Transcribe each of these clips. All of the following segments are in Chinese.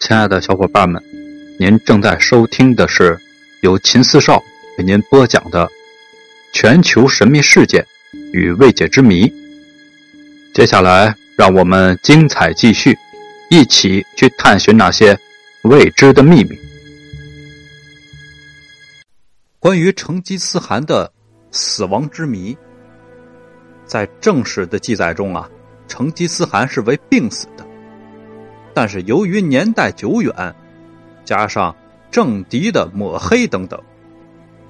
亲爱的小伙伴们，您正在收听的是由秦四少为您播讲的《全球神秘事件与未解之谜》。接下来，让我们精彩继续，一起去探寻那些未知的秘密。关于成吉思汗的死亡之谜，在正史的记载中啊，成吉思汗是为病死的。但是由于年代久远，加上政敌的抹黑等等，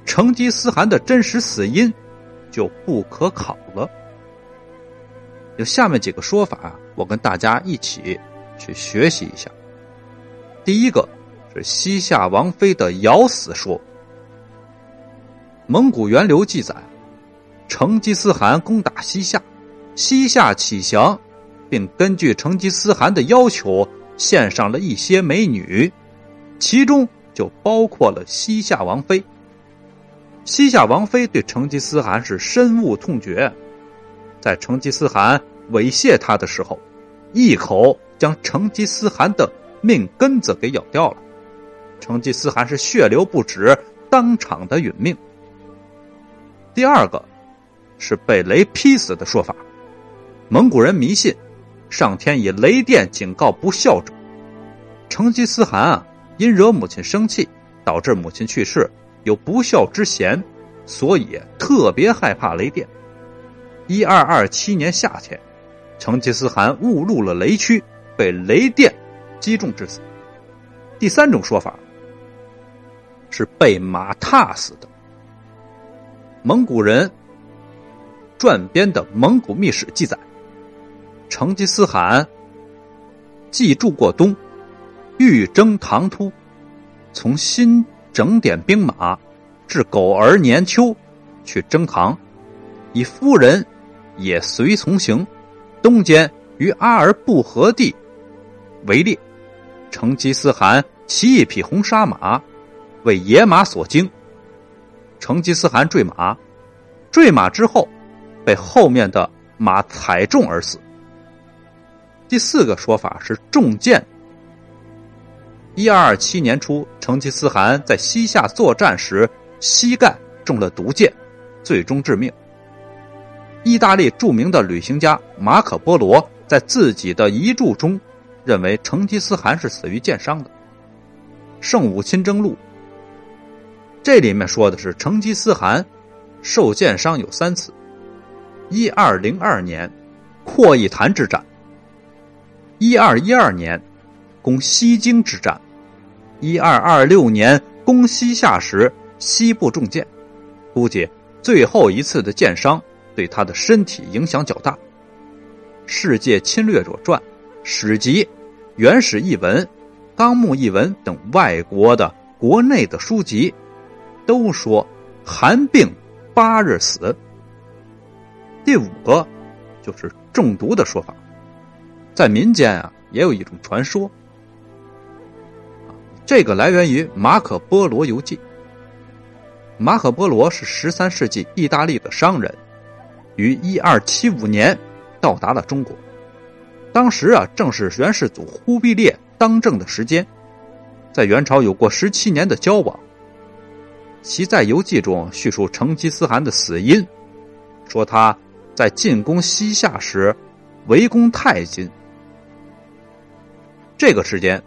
成吉思汗的真实死因就不可考了。有下面几个说法，我跟大家一起去学习一下。第一个是西夏王妃的咬死说。蒙古源流记载，成吉思汗攻打西夏，西夏起降，并根据成吉思汗的要求。献上了一些美女，其中就包括了西夏王妃。西夏王妃对成吉思汗是深恶痛绝，在成吉思汗猥亵她的时候，一口将成吉思汗的命根子给咬掉了。成吉思汗是血流不止，当场的殒命。第二个是被雷劈死的说法，蒙古人迷信。上天以雷电警告不孝者。成吉思汗啊，因惹母亲生气，导致母亲去世，有不孝之嫌，所以特别害怕雷电。一二二七年夏天，成吉思汗误入了雷区，被雷电击中致死。第三种说法是被马踏死的。蒙古人撰编的《蒙古秘史》记载。成吉思汗既住过东，欲征唐突，从新整点兵马，至狗儿年秋，去征唐，以夫人也随从行。东间于阿尔布河地围猎，成吉思汗骑一匹红沙马，为野马所惊。成吉思汗坠马，坠马之后，被后面的马踩中而死。第四个说法是中箭。一二二七年初，成吉思汗在西夏作战时，膝盖中了毒箭，最终致命。意大利著名的旅行家马可·波罗在自己的遗著中，认为成吉思汗是死于箭伤的。《圣武亲征录》这里面说的是成吉思汗受箭伤有三次：一二零二年阔义坛之战。一二一二年，攻西京之战；一二二六年攻西夏时，西部中箭，估计最后一次的箭伤对他的身体影响较大。《世界侵略者传》《史籍》《原始译文》《纲目译文》等外国的国内的书籍，都说寒病八日死。第五个就是中毒的说法。在民间啊，也有一种传说，这个来源于《马可·波罗游记》。马可·波罗是十三世纪意大利的商人，于一二七五年到达了中国。当时啊，正是元世祖忽必烈当政的时间，在元朝有过十七年的交往。其在游记中叙述成吉思汗的死因，说他在进攻西夏时围攻太金。这个时间，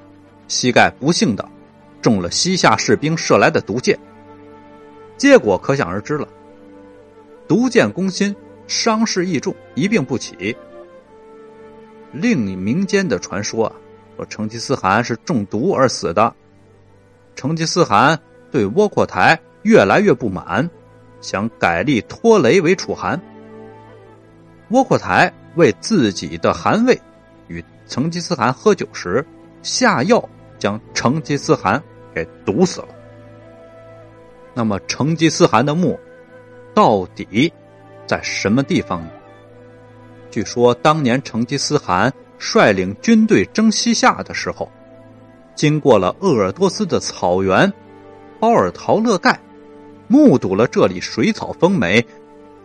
膝盖不幸的中了西夏士兵射来的毒箭，结果可想而知了。毒箭攻心，伤势亦重，一病不起。另一民间的传说啊，说成吉思汗是中毒而死的。成吉思汗对窝阔台越来越不满，想改立托雷为楚汗。窝阔台为自己的汗位。成吉思汗喝酒时下药，将成吉思汗给毒死了。那么，成吉思汗的墓到底在什么地方呢？据说，当年成吉思汗率领军队征西夏的时候，经过了鄂尔多斯的草原包尔陶勒盖，目睹了这里水草丰美、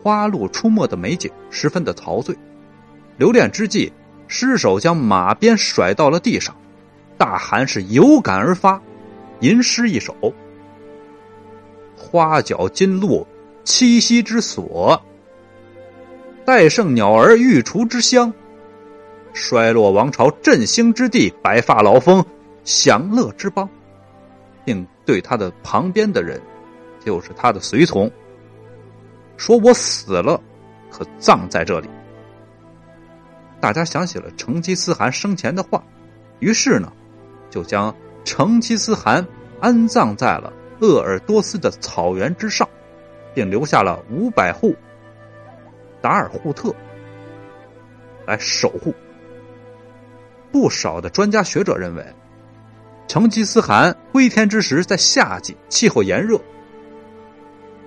花鹿出没的美景，十分的陶醉。留恋之际。失手将马鞭甩到了地上，大汗是有感而发，吟诗一首：“花角金鹿栖息之所，戴胜鸟儿御厨之乡，衰落王朝振兴之地，白发老翁享乐之邦。”并对他的旁边的人，就是他的随从，说：“我死了，可葬在这里。”大家想起了成吉思汗生前的话，于是呢，就将成吉思汗安葬在了鄂尔多斯的草原之上，并留下了五百户达尔扈特来守护。不少的专家学者认为。成吉思汗归天之时在夏季，气候炎热，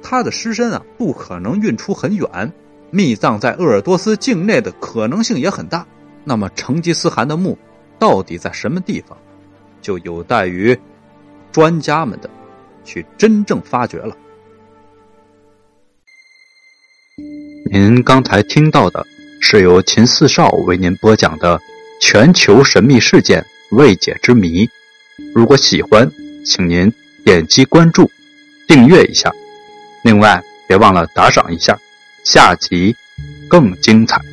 他的尸身啊不可能运出很远，密葬在鄂尔多斯境内的可能性也很大。那么成吉思汗的墓到底在什么地方，就有待于专家们的去真正发掘了。您刚才听到的是由秦四少为您播讲的全球神秘事件未解之谜。如果喜欢，请您点击关注、订阅一下。另外，别忘了打赏一下，下集更精彩。